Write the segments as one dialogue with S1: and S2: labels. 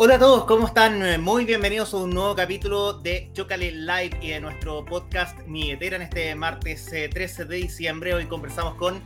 S1: Hola a todos, ¿cómo están? Muy bienvenidos a un nuevo capítulo de Chocale Live y de nuestro podcast Mi en este martes 13 eh, de diciembre. Hoy conversamos con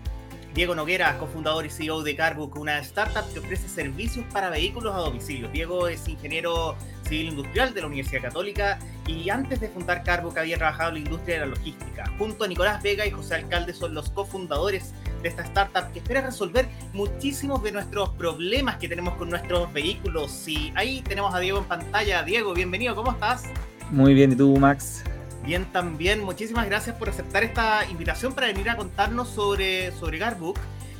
S1: Diego Noguera, cofundador y CEO de Carbook, una startup que ofrece servicios para vehículos a domicilio. Diego es ingeniero civil industrial de la Universidad Católica y antes de fundar Carbook había trabajado en la industria de la logística. Junto a Nicolás Vega y José Alcalde son los cofundadores de esta startup que espera resolver muchísimos de nuestros problemas que tenemos con nuestros vehículos. Y ahí tenemos a Diego en pantalla. Diego, bienvenido, ¿cómo estás?
S2: Muy bien, ¿y tú, Max?
S1: Bien, también. Muchísimas gracias por aceptar esta invitación para venir a contarnos sobre, sobre Carbook.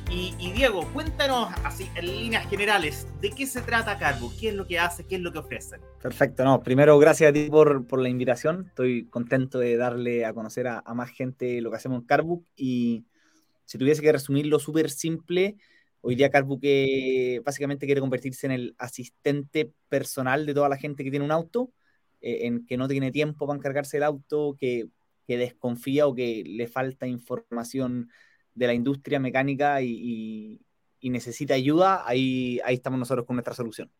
S1: Y, Diego, cuéntanos así en líneas generales, ¿de qué se trata Carbook? ¿Qué es lo que hace? ¿Qué es lo que ofrecen?
S2: Perfecto, no, primero gracias a ti por, por la invitación. Estoy contento de darle a conocer a, más gente lo que hacemos en Carbook. Y si tuviese que resumirlo súper simple, hoy día Carbook eh, básicamente quiere convertirse en el asistente personal de toda la gente que tiene un auto eh, en que no tiene tiempo para encargarse del auto, que, desconfía o que le falta información de la industria mecánica y, necesita ayuda, ahí, ahí estamos nosotros con nuestra solución.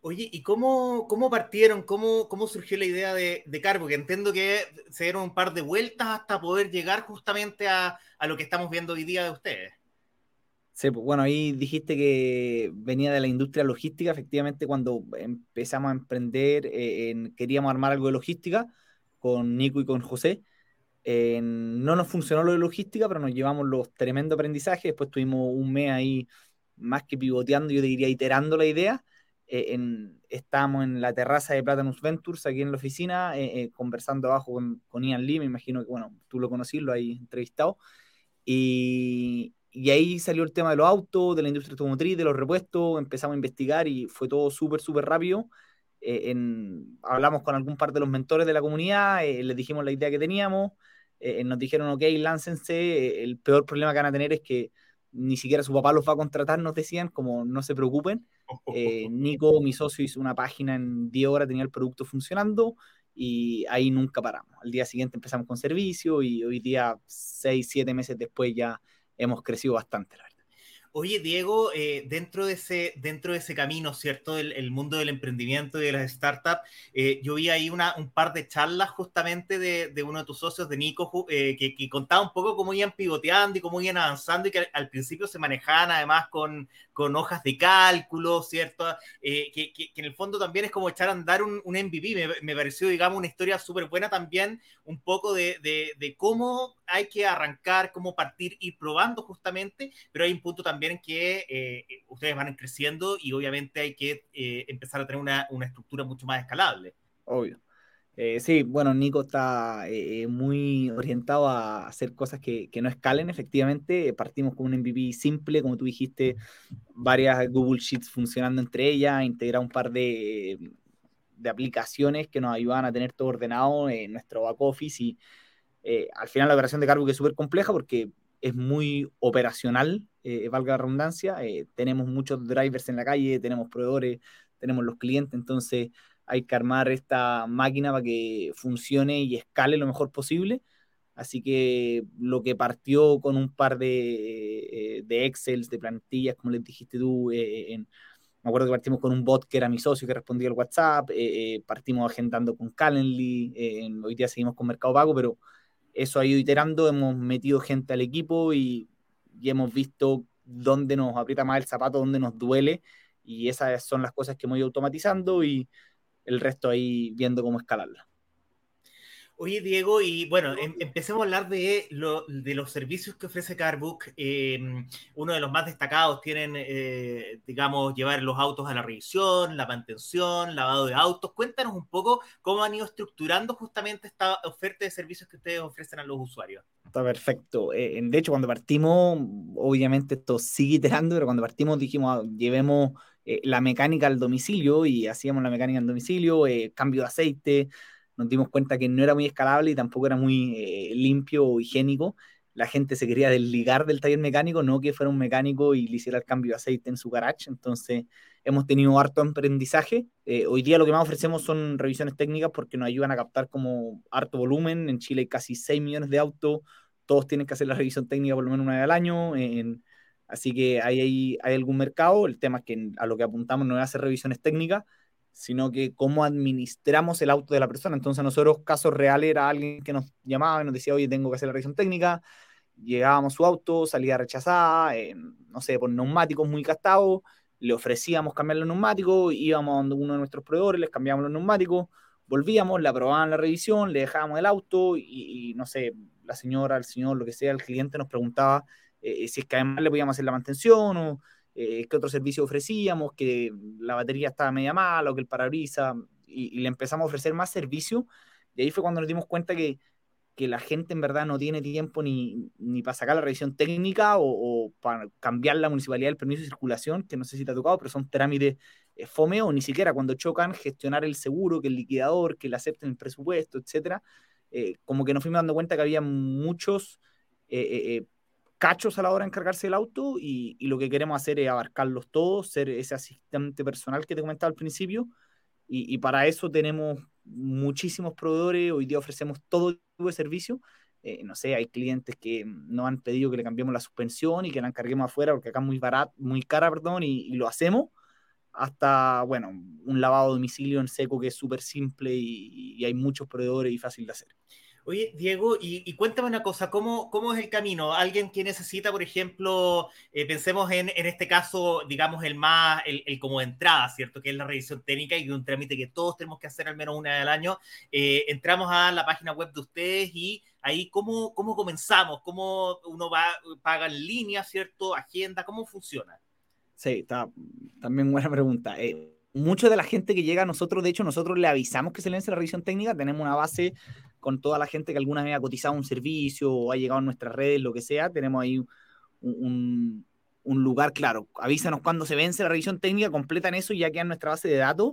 S1: Oye, ¿y cómo, cómo partieron? ¿Cómo, ¿Cómo surgió la idea de, de Carbo? Que entiendo que se dieron un par de vueltas hasta poder llegar justamente a, a lo que estamos viendo hoy día de ustedes.
S2: Sí, pues, bueno, ahí dijiste que venía de la industria logística. Efectivamente, cuando empezamos a emprender, eh, queríamos armar algo de logística con Nico y con José. No nos funcionó lo de logística, pero nos llevamos los tremendos aprendizajes. Después tuvimos un mes ahí más que pivoteando, yo diría iterando la idea. Eh, estábamos en la terraza de Platanus Ventures, aquí en la oficina, eh, conversando abajo con, con, Ian Lee, me imagino que, bueno, tú lo conocí, lo hay entrevistado. Y, y ahí salió el tema de los autos, de la industria automotriz, de los repuestos, empezamos a investigar y fue todo súper, súper rápido. Eh, hablamos con algún par de los mentores de la comunidad, eh, les dijimos la idea que teníamos, eh, nos dijeron, ok, láncense, el peor problema que van a tener es que ni siquiera su papá los va a contratar, nos decían, como no se preocupen. Nico, mi socio, hizo una página en 10 horas, tenía el producto funcionando y ahí nunca paramos. Al día siguiente empezamos con servicio y hoy día, 6, 7 meses después ya hemos crecido bastante, la verdad.
S1: Oye, Diego, eh, dentro, de ese, dentro de ese camino, ¿cierto? El, mundo del emprendimiento y de las startups, eh, yo vi ahí una, un par de charlas justamente de, uno de tus socios, de Nico, eh, que, contaba un poco cómo iban pivoteando y cómo iban avanzando y que al, principio se manejaban además con, con hojas de cálculo, ¿cierto? Que, en el fondo también es como echar a andar un, un MVP. Me, pareció, digamos, una historia súper buena también, un poco de, de cómo hay que arrancar, cómo partir, ir probando justamente, pero hay un punto también que eh, ustedes van creciendo y obviamente hay que eh, empezar a tener una, estructura mucho más escalable.
S2: Obvio. Eh, sí, bueno, Nico está muy orientado a hacer cosas que, que, no escalen, efectivamente. Partimos con un MVP simple, como tú dijiste, varias Google Sheets funcionando entre ellas, integrar un par de, de aplicaciones que nos ayudan a tener todo ordenado en nuestro back office y al final la operación de cargo que es súper compleja porque es muy operacional, eh, valga la redundancia. Eh, tenemos muchos drivers en la calle, tenemos proveedores, tenemos los clientes, entonces hay que armar esta máquina para que funcione y escale lo mejor posible. Así que lo que partió con un par de, eh, de Excel, de plantillas, como les dijiste tú, me acuerdo que partimos con un bot que era mi socio que respondía al WhatsApp, partimos agendando con Calendly, hoy día seguimos con Mercado Pago, pero eso ha ido iterando, hemos metido gente al equipo y, hemos visto dónde nos aprieta más el zapato, dónde nos duele, y esas son las cosas que hemos ido automatizando y el resto ahí viendo cómo escalarla.
S1: Oye, Diego, y bueno, em, empecemos a hablar de, de los servicios que ofrece Carbook. Em, uno de los más destacados tienen, eh, digamos, llevar los autos a la revisión, la mantención, lavado de autos. Cuéntanos un poco cómo han ido estructurando justamente esta oferta de servicios que ustedes ofrecen a los usuarios.
S2: Está perfecto. Eh, de hecho, cuando partimos, obviamente esto sigue iterando, pero cuando partimos dijimos, ah, llevemos eh, la mecánica al domicilio y hacíamos la mecánica al domicilio, cambio de aceite nos dimos cuenta que no era muy escalable y tampoco era muy eh, limpio o higiénico. La gente se quería desligar del taller mecánico, no que fuera un mecánico y le hiciera el cambio de aceite en su garage. Entonces, hemos tenido harto aprendizaje. Eh, hoy día lo que más ofrecemos son revisiones técnicas porque nos ayudan a captar como harto volumen. En Chile hay casi 6 millones de autos, todos tienen que hacer la revisión técnica por lo menos una vez al año. En, Así que hay, hay, hay algún mercado, el tema es que a lo que apuntamos no es hacer revisiones técnicas, sino que cómo administramos el auto de la persona. Entonces nosotros, casos reales, era alguien que nos llamaba y nos decía, oye, tengo que hacer la revisión técnica, llegábamos su auto, salía rechazada, eh, no sé, por neumáticos muy gastados, le ofrecíamos cambiar los neumáticos, íbamos a uno de nuestros proveedores, les cambiábamos los neumáticos, volvíamos, le aprobaban la revisión, le dejábamos el auto y, no sé, la señora, el señor, lo que sea, el cliente nos preguntaba eh, si es que además le podíamos hacer la mantención o eh, qué otro servicio ofrecíamos, que la batería estaba media mala o que el parabrisas, y, y, le empezamos a ofrecer más servicio. Y ahí fue cuando nos dimos cuenta que, que la gente en verdad no tiene tiempo ni, ni para sacar la revisión técnica o, para cambiar la municipalidad del permiso de circulación, que no sé si te ha tocado, pero son trámites eh, fome o ni siquiera cuando chocan gestionar el seguro, que el liquidador, que le acepten el presupuesto, etcétera. Eh, como que nos fuimos dando cuenta que había muchos eh, cachos a la hora de encargarse del auto y, y, lo que queremos hacer es abarcarlos todos, ser ese asistente personal que te comentaba al principio. Y, y para eso tenemos muchísimos proveedores, hoy día ofrecemos todo tipo de servicio. Eh, no sé, hay clientes que nos han pedido que le cambiemos la suspensión y que la encarguemos afuera porque acá es muy barato, muy cara, perdón, y, lo hacemos. Hasta, bueno, un lavado a domicilio en seco que es súper simple y, y hay muchos proveedores y fácil de hacer.
S1: Oye, Diego, y, cuéntame una cosa, ¿cómo, ¿cómo, es el camino? Alguien que necesita, por ejemplo, eh, pensemos en, en, este caso, digamos, el más, el, el, como entrada, ¿cierto? Que es la revisión técnica y un trámite que todos tenemos que hacer al menos una vez al año. Eh, entramos a la página web de ustedes y ahí, ¿cómo, cómo comenzamos? ¿Cómo uno va, paga en línea, ¿cierto? Agenda, ¿cómo funciona?
S2: Sí, está también buena pregunta. Eh, mucha de la gente que llega a nosotros, de hecho, nosotros le avisamos que se vence la revisión técnica, tenemos una base con toda la gente que alguna vez ha cotizado un servicio o ha llegado a nuestras redes, lo que sea, tenemos ahí un, lugar claro. Avísanos cuando se vence la revisión técnica, completan eso y ya queda en nuestra base de datos.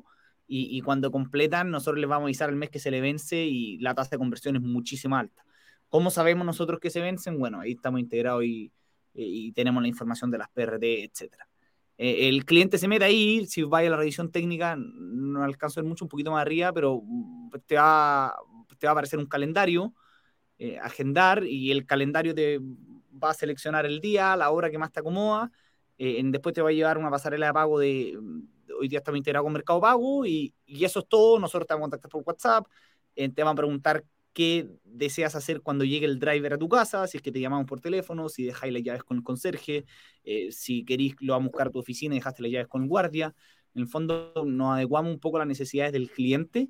S2: Y, cuando completan, nosotros les vamos a avisar el mes que se le vence y la tasa de conversión es muchísimo alta. ¿Cómo sabemos nosotros que se vencen? Bueno, ahí estamos integrados y, tenemos la información de las PRD, etcétera. Eh, el cliente se mete ahí, si vaya a la revisión técnica, no alcanzo mucho, un poquito más arriba, pero te va, te va a aparecer un calendario, eh, agendar, y el calendario te va a seleccionar el día, la hora que más te acomoda, eh, después te va a llevar una pasarela de pago de, hoy día estamos integrados con Mercado Pago, y, y, eso es todo, nosotros te vamos a contactar por WhatsApp, eh, te van a preguntar qué deseas hacer cuando llegue el driver a tu casa, si es que te llamamos por teléfono, si dejáis las llaves con el conserje, eh, si queréis lo va a buscar a tu oficina y dejaste las llaves con el guardia. En el fondo nos adecuamos un poco a las necesidades del cliente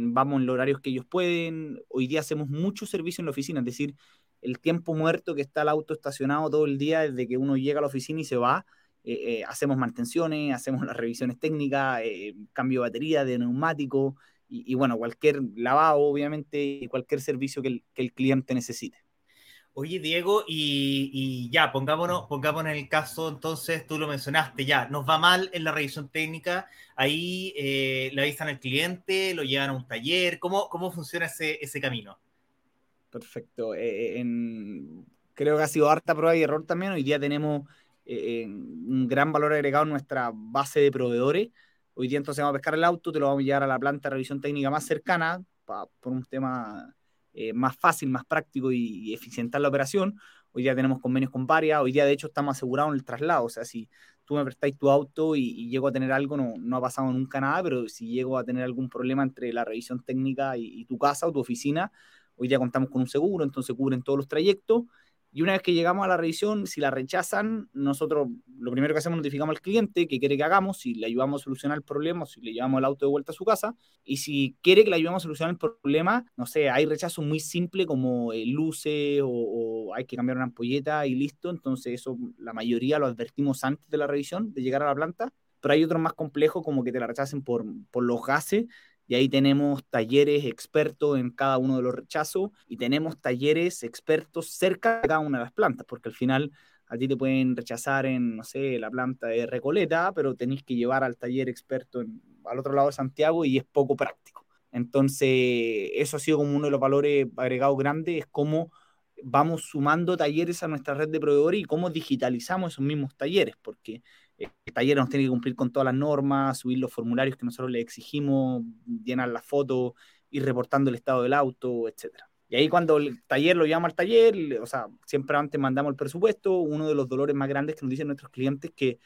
S2: vamos en los horarios que ellos pueden. Hoy día hacemos mucho servicio en la oficina, es decir, el tiempo muerto que está el auto estacionado todo el día desde que uno llega a la oficina y se va. Eh, eh, hacemos mantenciones, hacemos las revisiones técnicas, eh, cambio de batería, de neumático y, y, bueno, cualquier lavado, obviamente, y cualquier servicio que el, que el cliente necesite.
S1: Oye, Diego, y, y, ya, pongámonos, pongámonos en el caso, entonces, tú lo mencionaste, ya, nos va mal en la revisión técnica, ahí eh, le avisan al cliente, lo llevan a un taller, ¿cómo, cómo funciona ese, ese camino?
S2: Perfecto. Eh, en, creo que ha sido harta prueba y error también. Hoy día tenemos eh, un gran valor agregado en nuestra base de proveedores. Hoy día entonces vamos a pescar el auto, te lo vamos a llevar a la planta de revisión técnica más cercana, pa, por un tema eh, más fácil, más práctico y, y, eficientar la operación. Hoy día tenemos convenios con varias, hoy día de hecho estamos asegurados en el traslado, o sea, si tú me prestáis tu auto y, y llego a tener algo, no, no, ha pasado nunca nada, pero si llego a tener algún problema entre la revisión técnica y, y tu casa o tu oficina, hoy día contamos con un seguro, entonces cubren todos los trayectos y una vez que llegamos a la revisión, si la rechazan, nosotros lo primero que hacemos es notificamos al cliente que quiere que hagamos, si le ayudamos a solucionar el problema, si le llevamos el auto de vuelta a su casa. Y si quiere que le ayudemos a solucionar el problema, no sé, hay rechazos muy simples como eh, luces o, o, hay que cambiar una ampolleta y listo. Entonces eso la mayoría lo advertimos antes de la revisión, de llegar a la planta. Pero hay otros más complejos como que te la rechacen por, por los gases y ahí tenemos talleres expertos en cada uno de los rechazos y tenemos talleres expertos cerca de cada una de las plantas, porque al final a ti te pueden rechazar en, no sé, la planta de Recoleta, pero tenéis que llevar al taller experto al otro lado de Santiago y es poco práctico. Entonces, eso ha sido como uno de los valores agregados grandes, es cómo vamos sumando talleres a nuestra red de proveedores y cómo digitalizamos esos mismos talleres, porque el taller nos tiene que cumplir con todas las normas, subir los formularios que nosotros le exigimos, llenar las fotos, ir reportando el estado del auto, etc. Y ahí cuando el taller lo llama al taller, o sea, siempre antes mandamos el presupuesto, uno de los dolores más grandes que nos dicen nuestros clientes es que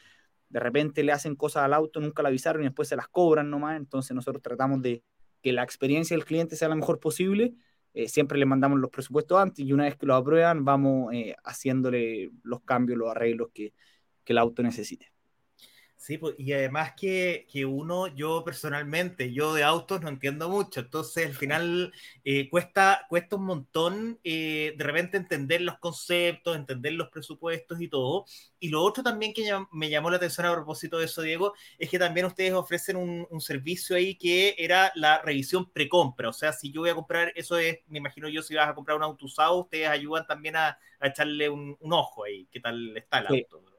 S2: de repente le hacen cosas al auto, nunca la avisaron y después se las cobran nomás, entonces nosotros tratamos de que la experiencia del cliente sea la mejor posible, eh, siempre le mandamos los presupuestos antes y una vez que lo aprueban vamos eh, haciéndole los cambios, los arreglos que el auto necesite.
S1: Sí, pues, y además que, que, uno, yo personalmente, yo de autos no entiendo mucho, entonces al final eh, cuesta, cuesta un montón eh, de repente entender los conceptos, entender los presupuestos y todo. Y lo otro también que me llamó la atención a propósito de eso, Diego, es que también ustedes ofrecen un, un servicio ahí que era la revisión precompra, o sea, si yo voy a comprar, eso es, me imagino yo, si vas a comprar un auto usado, ustedes ayudan también a, a echarle un, un, ojo ahí, qué tal está el auto.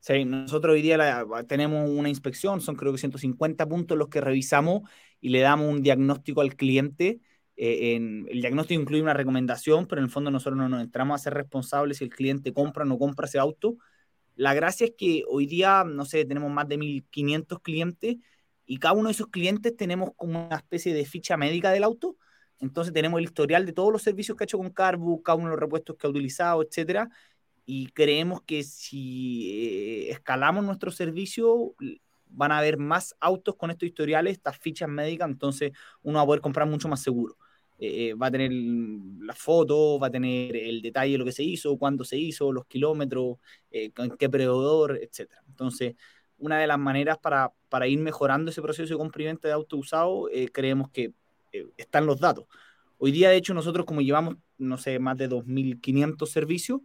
S2: Sí, nosotros hoy día tenemos una inspección, son creo que 150 puntos los que revisamos y le damos un diagnóstico al cliente. Eh, en, el diagnóstico incluye una recomendación, pero en el fondo nosotros no nos entramos a ser responsables si el cliente compra o no compra ese auto. La gracia es que hoy día, no sé, tenemos más de 1.500 clientes y cada uno de esos clientes tenemos como una especie de ficha médica del auto. Entonces tenemos el historial de todos los servicios que ha hecho con Carbu, cada uno de los repuestos que ha utilizado, etcétera y creemos que si eh, escalamos nuestro servicio van a haber más autos con estos historiales, estas fichas médicas, entonces uno va a poder comprar mucho más seguro. Eh, eh, va a tener la foto, va a tener el detalle de lo que se hizo, cuándo se hizo, los kilómetros, en qué proveedor, etc. Entonces, una de las maneras para, para ir mejorando ese proceso de compra de auto usado, creemos que están los datos. Hoy día, de hecho, nosotros como llevamos, no sé, más de 2.500 servicios,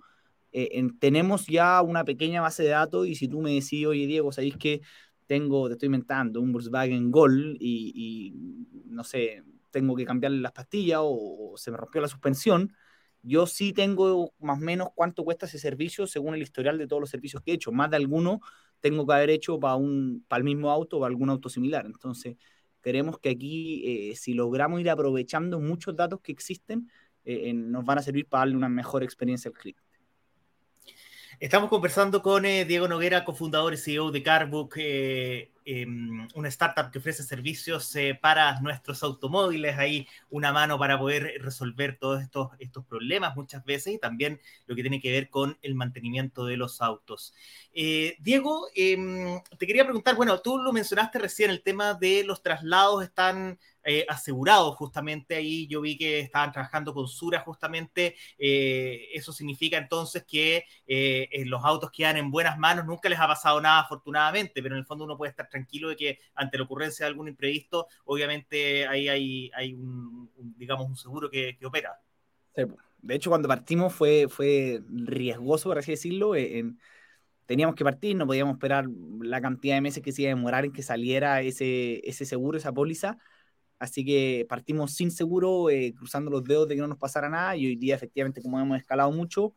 S2: eh, tenemos ya una pequeña base de datos y si tú me decís, oye Diego, ¿sabéis que tengo, te estoy inventando, un Volkswagen Gol y, no sé, tengo que cambiarle las pastillas o, se me rompió la suspensión? Yo sí tengo más o menos cuánto cuesta ese servicio según el historial de todos los servicios que he hecho. Más de alguno tengo que haber hecho para, un, para el mismo auto o para algún auto similar. Entonces, queremos que aquí, eh, si logramos ir aprovechando muchos datos que existen, eh, nos van a servir para darle una mejor experiencia al cliente.
S1: Estamos conversando con eh, Diego Noguera, cofundador y CEO de Carbook, eh, em, una startup que ofrece servicios eh, para nuestros automóviles. Ahí una mano para poder resolver todos estos, problemas muchas veces y también lo que tiene que ver con el mantenimiento de los autos. Diego, em, te quería preguntar, bueno, tú lo mencionaste recién, el tema de los traslados están eh, asegurado justamente ahí. Yo vi que estaban trabajando con Sura justamente. Eh, eso significa entonces que eh, los autos quedan en buenas manos. Nunca les ha pasado nada afortunadamente, pero en el fondo uno puede estar tranquilo de que ante la ocurrencia de algún imprevisto, obviamente ahí hay, hay un, digamos, un seguro que, opera.
S2: De hecho, cuando partimos fue, fue riesgoso, por así decirlo. teníamos que partir, no podíamos esperar la cantidad de meses que se iba a demorar en que saliera ese, ese seguro, esa póliza. Así que partimos sin seguro, eh, cruzando los dedos de que no nos pasara nada y hoy día efectivamente como hemos escalado mucho,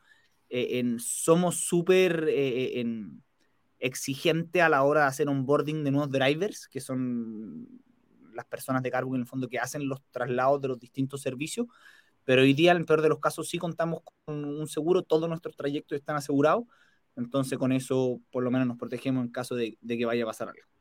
S2: eh, en, somos súper eh, exigentes a la hora de hacer onboarding de nuevos drivers, que son las personas de cargo en el fondo que hacen los traslados de los distintos servicios, pero hoy día en el peor de los casos sí contamos con un seguro, todos nuestros trayectos están asegurados, entonces con eso por lo menos nos protegemos en caso de que vaya a pasar algo.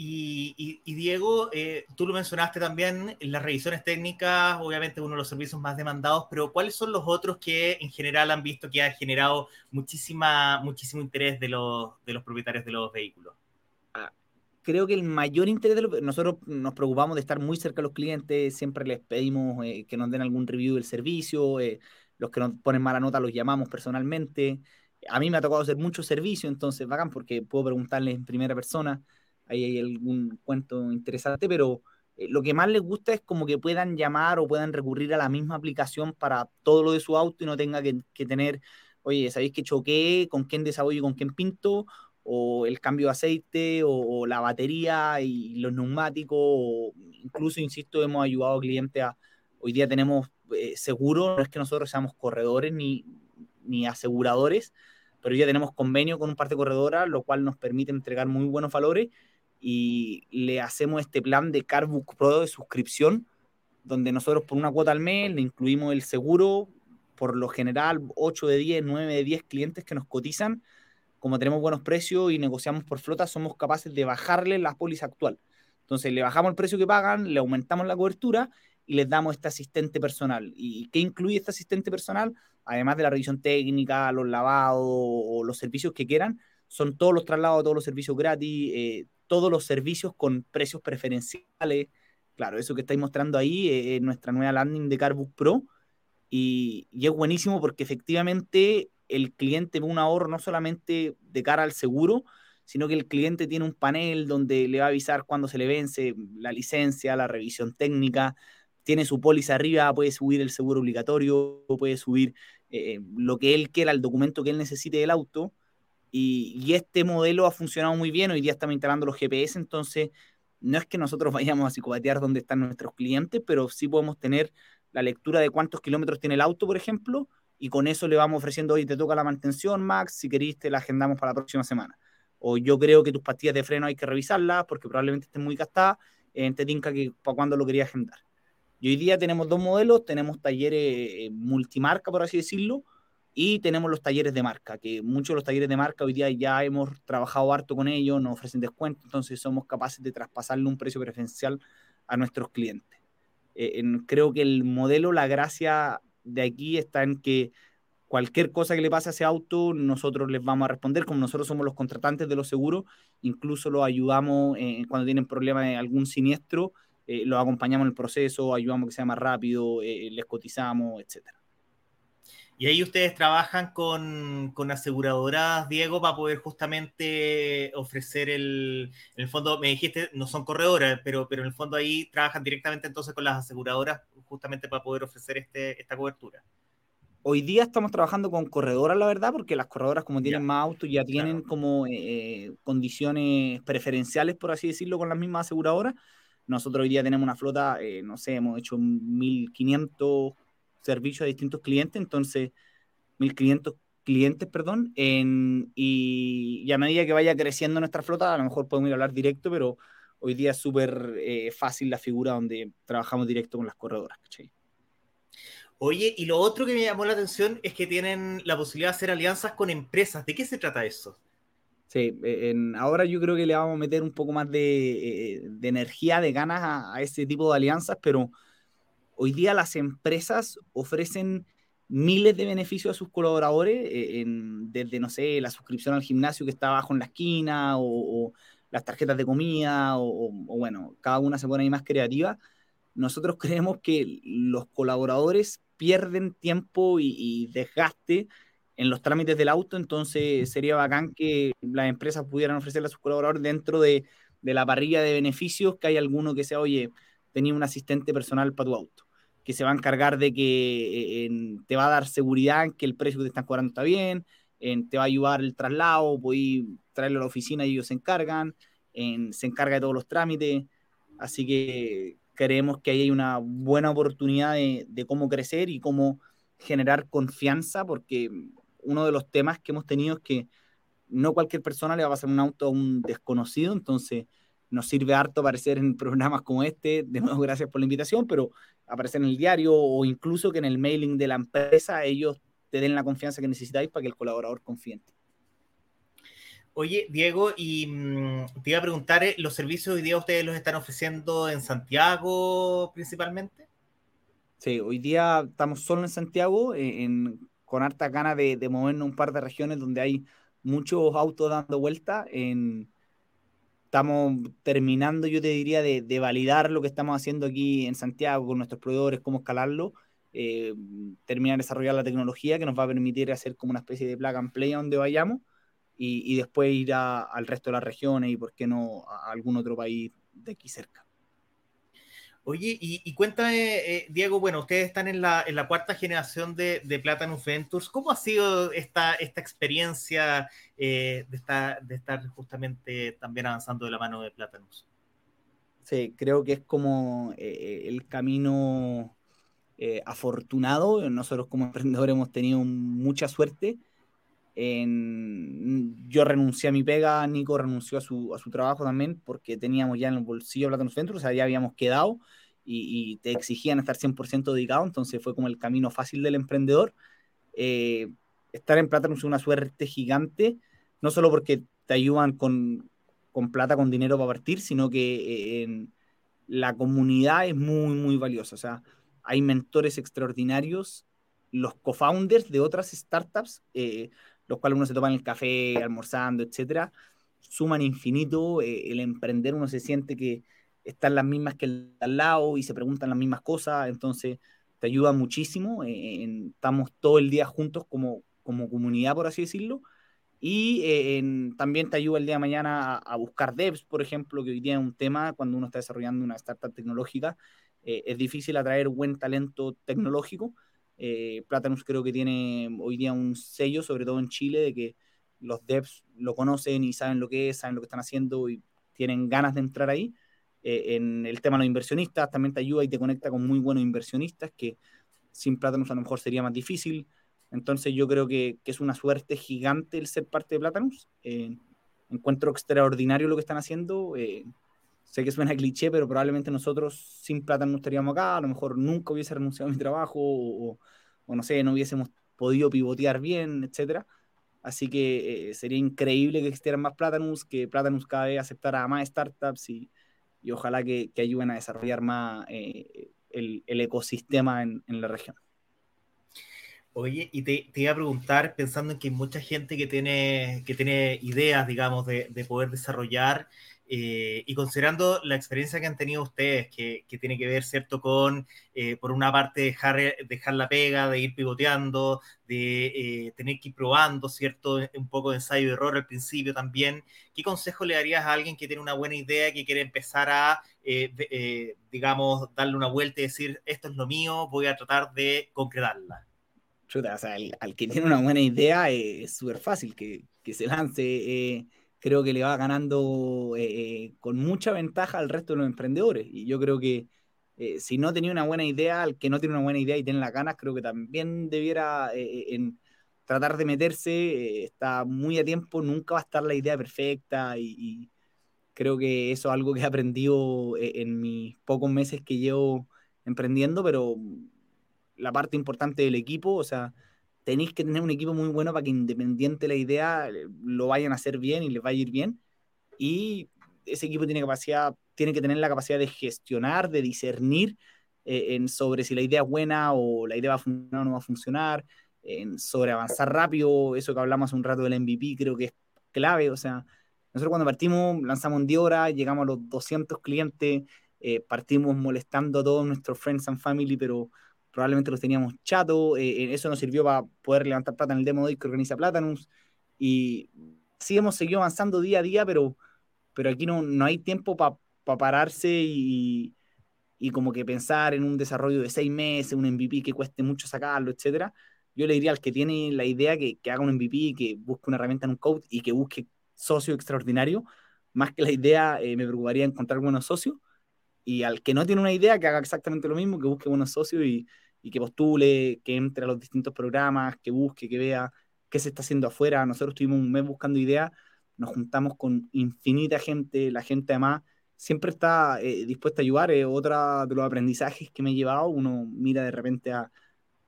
S1: Y, Diego, eh, tú lo mencionaste también, las revisiones técnicas, obviamente uno de los servicios más demandados, pero ¿cuáles son los otros que en general han visto que ha generado muchísima, muchísimo interés de los, de los propietarios de los vehículos?
S2: Ah, creo que el mayor interés de los, nosotros nos preocupamos de estar muy cerca de los clientes, siempre les pedimos eh, que nos den algún review del servicio, eh, los que nos ponen mala nota los llamamos personalmente. A mí me ha tocado hacer mucho servicio, entonces bacán porque puedo preguntarles en primera persona ahí hay algún cuento interesante, pero eh, lo que más les gusta es como que puedan llamar o puedan recurrir a la misma aplicación para todo lo de su auto y no tenga que, tener, oye, ¿sabéis que choqué? ¿Con quién desarrollo y con quién pinto? O el cambio de aceite, o, la batería y los neumáticos, o incluso, insisto, hemos ayudado a clientes a, hoy día tenemos eh, seguro, no es que nosotros seamos corredores ni, ni aseguradores, pero ya tenemos convenio con un par de corredoras, lo cual nos permite entregar muy buenos valores y le hacemos este plan de Carbook Pro de suscripción, donde nosotros por una cuota al mes le incluimos el seguro, por lo general 8 de 10, 9 de 10 clientes que nos cotizan, como tenemos buenos precios y negociamos por flota, somos capaces de bajarle la póliza actual. Entonces le bajamos el precio que pagan, le aumentamos la cobertura y les damos este asistente personal. ¿Y qué incluye este asistente personal? Además de la revisión técnica, los lavados o los servicios que quieran, son todos los traslados, todos los servicios gratis, eh, todos los servicios con precios preferenciales. Claro, eso que estáis mostrando ahí es nuestra nueva landing de Carbook Pro y, y, es buenísimo porque efectivamente el cliente ve un ahorro no solamente de cara al seguro, sino que el cliente tiene un panel donde le va a avisar cuándo se le vence la licencia, la revisión técnica, tiene su póliza arriba, puede subir el seguro obligatorio, puede subir eh, lo que él quiera, el documento que él necesite del auto. Y, este modelo ha funcionado muy bien. Hoy día estamos instalando los GPS, entonces no es que nosotros vayamos a psicopatear dónde están nuestros clientes, pero sí podemos tener la lectura de cuántos kilómetros tiene el auto, por ejemplo, y con eso le vamos ofreciendo, hoy te toca la mantención, Max, si querés te la agendamos para la próxima semana. O yo creo que tus pastillas de freno hay que revisarlas porque probablemente estén muy gastadas, eh, te tinca que para cuándo lo quería agendar. Y hoy día tenemos dos modelos, tenemos talleres eh, multimarca, por así decirlo, y tenemos los talleres de marca, que muchos de los talleres de marca hoy día ya hemos trabajado harto con ellos, nos ofrecen descuento, entonces somos capaces de traspasarle un precio preferencial a nuestros clientes. Eh, creo que el modelo, la gracia de aquí está en que cualquier cosa que le pase a ese auto, nosotros les vamos a responder, como nosotros somos los contratantes de los seguros, incluso los ayudamos eh, cuando tienen problemas de algún siniestro, eh, los acompañamos en el proceso, ayudamos a que sea más rápido, eh, les cotizamos, etcétera.
S1: Y ahí ustedes trabajan con, con, aseguradoras, Diego, para poder justamente ofrecer el, en el fondo, me dijiste, no son corredoras, pero, pero en el fondo ahí trabajan directamente entonces con las aseguradoras justamente para poder ofrecer este, esta cobertura.
S2: Hoy día estamos trabajando con corredoras, la verdad, porque las corredoras como tienen más autos ya tienen como eh, condiciones preferenciales, por así decirlo, con las mismas aseguradoras. Nosotros hoy día tenemos una flota, eh, no sé, hemos hecho 1.500 servicios a distintos clientes, entonces 1.500 clientes, perdón, en, y, a medida que vaya creciendo nuestra flota, a lo mejor podemos ir a hablar directo, pero hoy día es súper eh, fácil la figura donde trabajamos directo con las corredoras.
S1: Oye, y lo otro que me llamó la atención es que tienen la posibilidad de hacer alianzas con empresas. ¿De qué se trata eso?
S2: Sí, e, en, ahora yo creo que le vamos a meter un poco más de, eh, de energía, de ganas a, a, ese tipo de alianzas, pero Hoy día las empresas ofrecen miles de beneficios a sus colaboradores, eh, en, desde, no sé, la suscripción al gimnasio que está abajo en la esquina, o, las tarjetas de comida, o, bueno, cada una se pone ahí más creativa. Nosotros creemos que los colaboradores pierden tiempo y, desgaste en los trámites del auto, entonces sería bacán que las empresas pudieran ofrecerle a sus colaboradores dentro de, de la parrilla de beneficios que hay alguno que sea, oye, tenía un asistente personal para tu auto que se va a encargar de que eh, te va a dar seguridad en que el precio que te están cobrando está bien, en, te va a ayudar el traslado, a traerlo a la oficina y ellos se encargan, en, se encarga de todos los trámites, así que creemos que ahí hay una buena oportunidad de, de cómo crecer y cómo generar confianza, porque uno de los temas que hemos tenido es que no cualquier persona le va a pasar un auto a un desconocido, entonces nos sirve harto aparecer en programas como este. De nuevo, gracias por la invitación, pero aparecer en el diario o incluso que en el mailing de la empresa ellos te den la confianza que necesitáis para que el colaborador confíe en ti.
S1: Oye, Diego, y mm, te iba a preguntar, ¿eh? ¿los servicios hoy día ustedes los están ofreciendo en Santiago principalmente?
S2: Sí, hoy día estamos solo en Santiago, eh, en, con harta gana de, de movernos un par de regiones donde hay muchos autos dando vuelta. En, estamos terminando, yo te diría, de, de, validar lo que estamos haciendo aquí en Santiago con nuestros proveedores, cómo escalarlo, eh, terminar de desarrollar la tecnología que nos va a permitir hacer como una especie de plug and play a donde vayamos y, y después ir al resto de las regiones y, por qué no, a algún otro país de aquí cerca.
S1: Oye, y, cuéntame, eh, Diego, bueno, ustedes están en la, en la cuarta generación de, de Platinum Ventures. ¿Cómo ha sido esta, esta experiencia eh, de, estar, de estar justamente también avanzando de la mano de Platanus?
S2: Sí, creo que es como eh, el camino afortunado. Nosotros como emprendedores hemos tenido mucha suerte. En, yo renuncié a mi pega, Nico renunció a su, a su trabajo también porque teníamos ya en el bolsillo Platanus Ventures, o sea, ya habíamos quedado y, te exigían estar 100% dedicado, entonces fue como el camino fácil del emprendedor. Eh, estar en plata es una suerte gigante, no solo porque te ayudan con, con plata, con dinero para partir, sino que eh, la comunidad es muy, muy valiosa. O sea, hay mentores extraordinarios, los co-founders de otras startups, eh, los cuales uno se toma en el café, almorzando, etcétera, suman infinito. Eh, el emprender uno se siente que están las mismas que el al lado y se preguntan las mismas cosas, entonces te ayuda muchísimo. Eh, estamos todo el día juntos como, como comunidad, por así decirlo. Y eh, también te ayuda el día de mañana a, buscar devs, por ejemplo, que hoy día es un tema cuando uno está desarrollando una startup tecnológica. Es difícil atraer buen talento tecnológico. Eh, Platanus creo que tiene hoy día un sello, sobre todo en Chile, de que los devs lo conocen y saben lo que es, saben lo que están haciendo y tienen ganas de entrar ahí. en el tema de los inversionistas también te ayuda y te conecta con muy buenos inversionistas que sin Platanus a lo mejor sería más difícil. Entonces yo creo que, es una suerte gigante el ser parte de Platanus. Eh, encuentro extraordinario lo que están haciendo. Eh, sé que suena cliché, pero probablemente nosotros sin Platanus estaríamos acá. A lo mejor nunca hubiese renunciado a mi trabajo o, no sé, no hubiésemos podido pivotear bien, etc. Así que eh, sería increíble que existieran más Platanus, que Platanus cada vez aceptara más startups y, ojalá que, ayuden a desarrollar más el, ecosistema en la región.
S1: Oye, y te, iba a preguntar, pensando en que hay mucha gente que tiene, que tiene ideas, digamos, de, poder desarrollar, eh, y considerando la experiencia que han tenido ustedes, que, tiene que ver, ¿cierto?, con, eh, por una parte, dejar, dejar la pega, de ir pivoteando, de eh, tener que ir probando, ¿cierto?, un poco de ensayo y error al principio también. ¿Qué consejo le darías a alguien que tiene una buena idea, que quiere empezar a, digamos, darle una vuelta y decir, esto es lo mío, voy a tratar de concretarla?
S2: O sea, al, que tiene una buena idea eh, es súper fácil que, que, se lance. Eh, creo que le va ganando eh, con mucha ventaja al resto de los emprendedores. Y yo creo que si no tenía una buena idea, al que no tiene una buena idea y tiene las ganas, creo que también debiera tratar de meterse. está muy a tiempo, nunca va a estar la idea perfecta y creo que eso es algo que he aprendido en mis pocos meses que llevo emprendiendo, pero la parte importante del equipo, o sea, tenéis que tener un equipo muy bueno para que independiente de la idea eh, lo vayan a hacer bien y les vaya a ir bien. Y ese equipo tiene capacidad, tiene que tener la capacidad de gestionar, de discernir eh, en sobre si la idea es buena o la idea va a funcionar o no va a funcionar, en sobre avanzar rápido, eso que hablamos un rato del MVP creo que es clave, o sea, nosotros cuando partimos lanzamos en 10 horas, llegamos a los 200 clientes, eh, partimos molestando a todos nuestros friends and family, pero probablemente los teníamos chato, eh, eh, eso nos sirvió para poder levantar plata en el demo de que organiza Platanus, y sí hemos seguido avanzando día a día, pero, pero aquí no, no hay tiempo para pararse y, y, como que pensar en un desarrollo de seis meses, un MVP que cueste mucho sacarlo, etcétera. Yo le diría al que tiene la idea que, que haga un MVP, que busque una herramienta en un code y que busque socio extraordinario. Más que la idea, eh, me preocuparía encontrar buenos socios. Y al que no tiene una idea, que haga exactamente lo mismo, que busque buenos socios y, y que postule, que entre a los distintos programas, que busque, que vea qué se está haciendo afuera. Nosotros estuvimos un mes buscando ideas, nos juntamos con infinita gente, la gente además siempre está eh, dispuesta a ayudar. Es otra de los aprendizajes que me he llevado. Uno mira de repente a,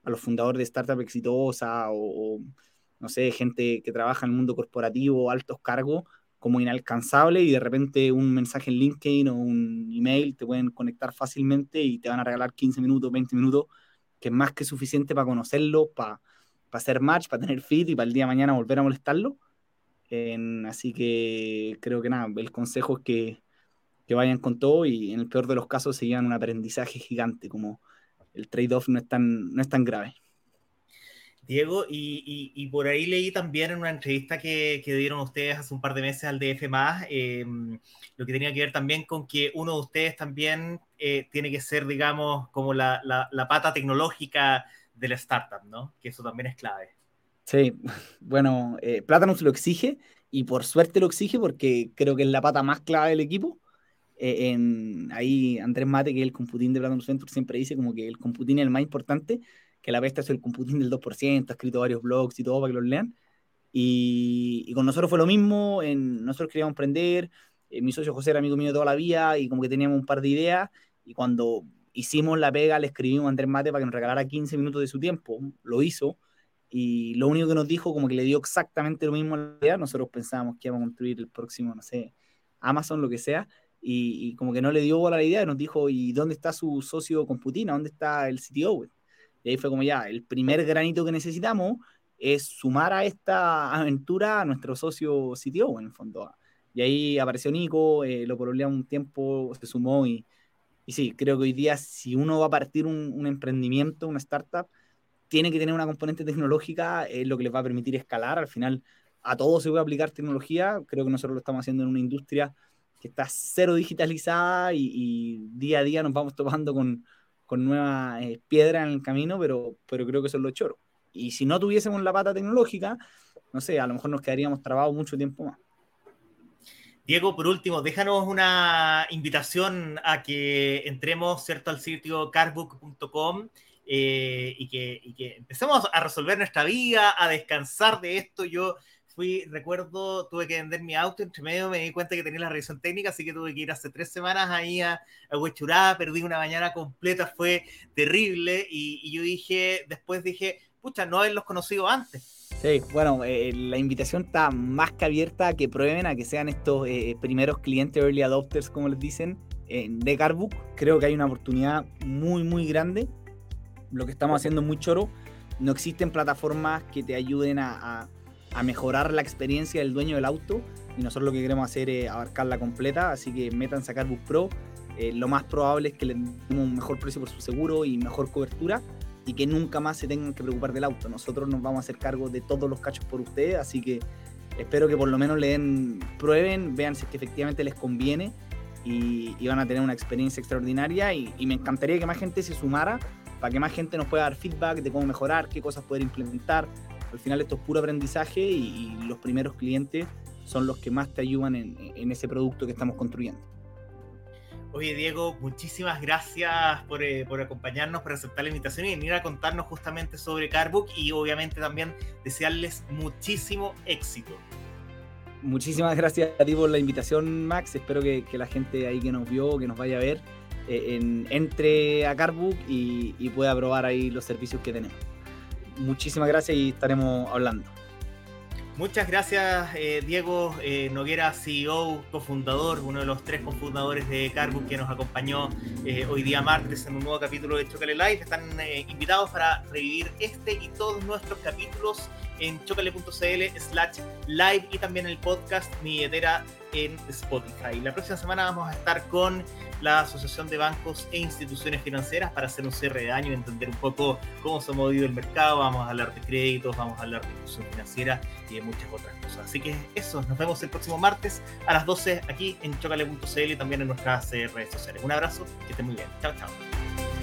S2: a los fundadores de startup exitosa o, no sé, gente que trabaja en el mundo corporativo, altos cargos, como inalcanzable y de repente un mensaje en LinkedIn o un email te pueden conectar fácilmente y te van a regalar 15 minutos, 20 minutos que es más que suficiente para conocerlo, para, hacer match, para tener fit y para el día de mañana volver a molestarlo. así que creo que nada, el consejo es que, vayan con todo y en el peor de los casos se llevan un aprendizaje gigante, como el trade-off no, es tan, no es tan grave.
S1: Diego, y, por ahí leí también en una entrevista que, dieron ustedes hace un par de meses al DF, eh, lo que tenía que ver también con que uno de ustedes también eh, tiene que ser, digamos, como la, pata tecnológica de la startup, ¿no? Que eso también es clave.
S2: Sí, bueno, eh, Platanus lo exige y por suerte lo exige porque creo que es la pata más clave del equipo. Eh, en, ahí Andrés Mate, que es el computín de Platanus Venture, siempre dice como que el computín es el más importante que la bestia es el computing del 2%, ha escrito varios blogs y todo para que los lean. Y, con nosotros fue lo mismo, en, nosotros queríamos emprender, eh, mi socio José era amigo mío toda la vida y como que teníamos un par de ideas y cuando hicimos la pega le escribimos a Andrés Mate para que nos regalara 15 minutos de su tiempo, lo hizo y lo único que nos dijo como que le dio exactamente lo mismo a la idea, nosotros pensábamos que íbamos a construir el próximo, no sé, Amazon, lo que sea, y, como que no le dio bola la idea, nos dijo, ¿y dónde está su socio con Putin? ¿Dónde está el CTO? Y ahí fue como ya, el primer granito que necesitamos es sumar a esta aventura a nuestro socio CTO, en el fondo. Y ahí apareció Nico, eh, lo pololeamos un tiempo, se sumó y, y sí, creo que hoy día si uno va a partir un, emprendimiento, una startup, tiene que tener una componente tecnológica, es lo que les va a permitir escalar. Al final, a todo se puede aplicar tecnología. Creo que nosotros lo estamos haciendo en una industria que está cero digitalizada y, día a día nos vamos topando con, con nuevas eh, piedras en el camino, pero, pero creo que eso es lo choro. Y si no tuviésemos la pata tecnológica, no sé, a lo mejor nos quedaríamos trabados mucho tiempo más.
S1: Diego, por último, déjanos una invitación a que entremos ¿cierto? al sitio carbook.com eh, y, que, y que empecemos a resolver nuestra vida, a descansar de esto. Yo fui, recuerdo, tuve que vender mi auto, entre medio me di cuenta que tenía la revisión técnica, así que tuve que ir hace tres semanas ahí a, a perdí una mañana completa, fue terrible, y, yo dije, después dije, pucha, no haberlos conocido antes.
S2: Sí, bueno, eh, la invitación está más que abierta a que prueben, a que sean estos eh, primeros clientes early adopters, como les dicen, de Carbook. Creo que hay una oportunidad muy, muy grande. Lo que estamos haciendo es muy choro. No existen plataformas que te ayuden a mejorar la experiencia del dueño del auto y nosotros lo que queremos hacer es abarcarla completa, así que metan sacar Bus Pro. Eh, lo más probable es que le demos un mejor precio por su seguro y mejor cobertura y que nunca más se tengan que preocupar del auto. Nosotros nos vamos a hacer cargo de todos los cachos por ustedes, así que espero que por lo menos le den, prueben, vean si es que efectivamente les conviene y, van a tener una experiencia extraordinaria y, y me encantaría que más gente se sumara para que más gente nos pueda dar feedback de cómo mejorar, qué cosas poder implementar, al final esto es puro aprendizaje y, los primeros clientes son los que más te ayudan en, ese producto que estamos construyendo.
S1: Oye, Diego, muchísimas gracias por, eh, por, acompañarnos, por aceptar la invitación y venir a contarnos justamente sobre Carbook y obviamente también desearles muchísimo éxito.
S2: Muchísimas gracias a ti por la invitación, Max. Espero que, la gente ahí que nos vio, que nos vaya a ver, eh, entre a Carbook y, y pueda probar ahí los servicios que tenemos muchísimas gracias y estaremos hablando.
S1: Muchas gracias, eh, Diego eh, Noguera, CEO, cofundador, uno de los tres cofundadores de Carbon que nos acompañó eh, hoy día martes en un nuevo capítulo de Chocale Live. Están invitados para revivir este y todos nuestros capítulos en chocale.cl slash live y también el podcast Mi Etera en Spotify. La próxima semana vamos a estar con la Asociación de Bancos e Instituciones Financieras para hacer un cierre de año y entender un poco cómo se ha movido el mercado. Vamos a hablar de créditos, vamos a hablar de inclusión financiera y de muchas otras cosas. Así que eso, nos vemos el próximo martes a las 12 aquí en chocale.cl y también en nuestras eh, redes sociales. Un abrazo, que estén muy bien. Chao, chao.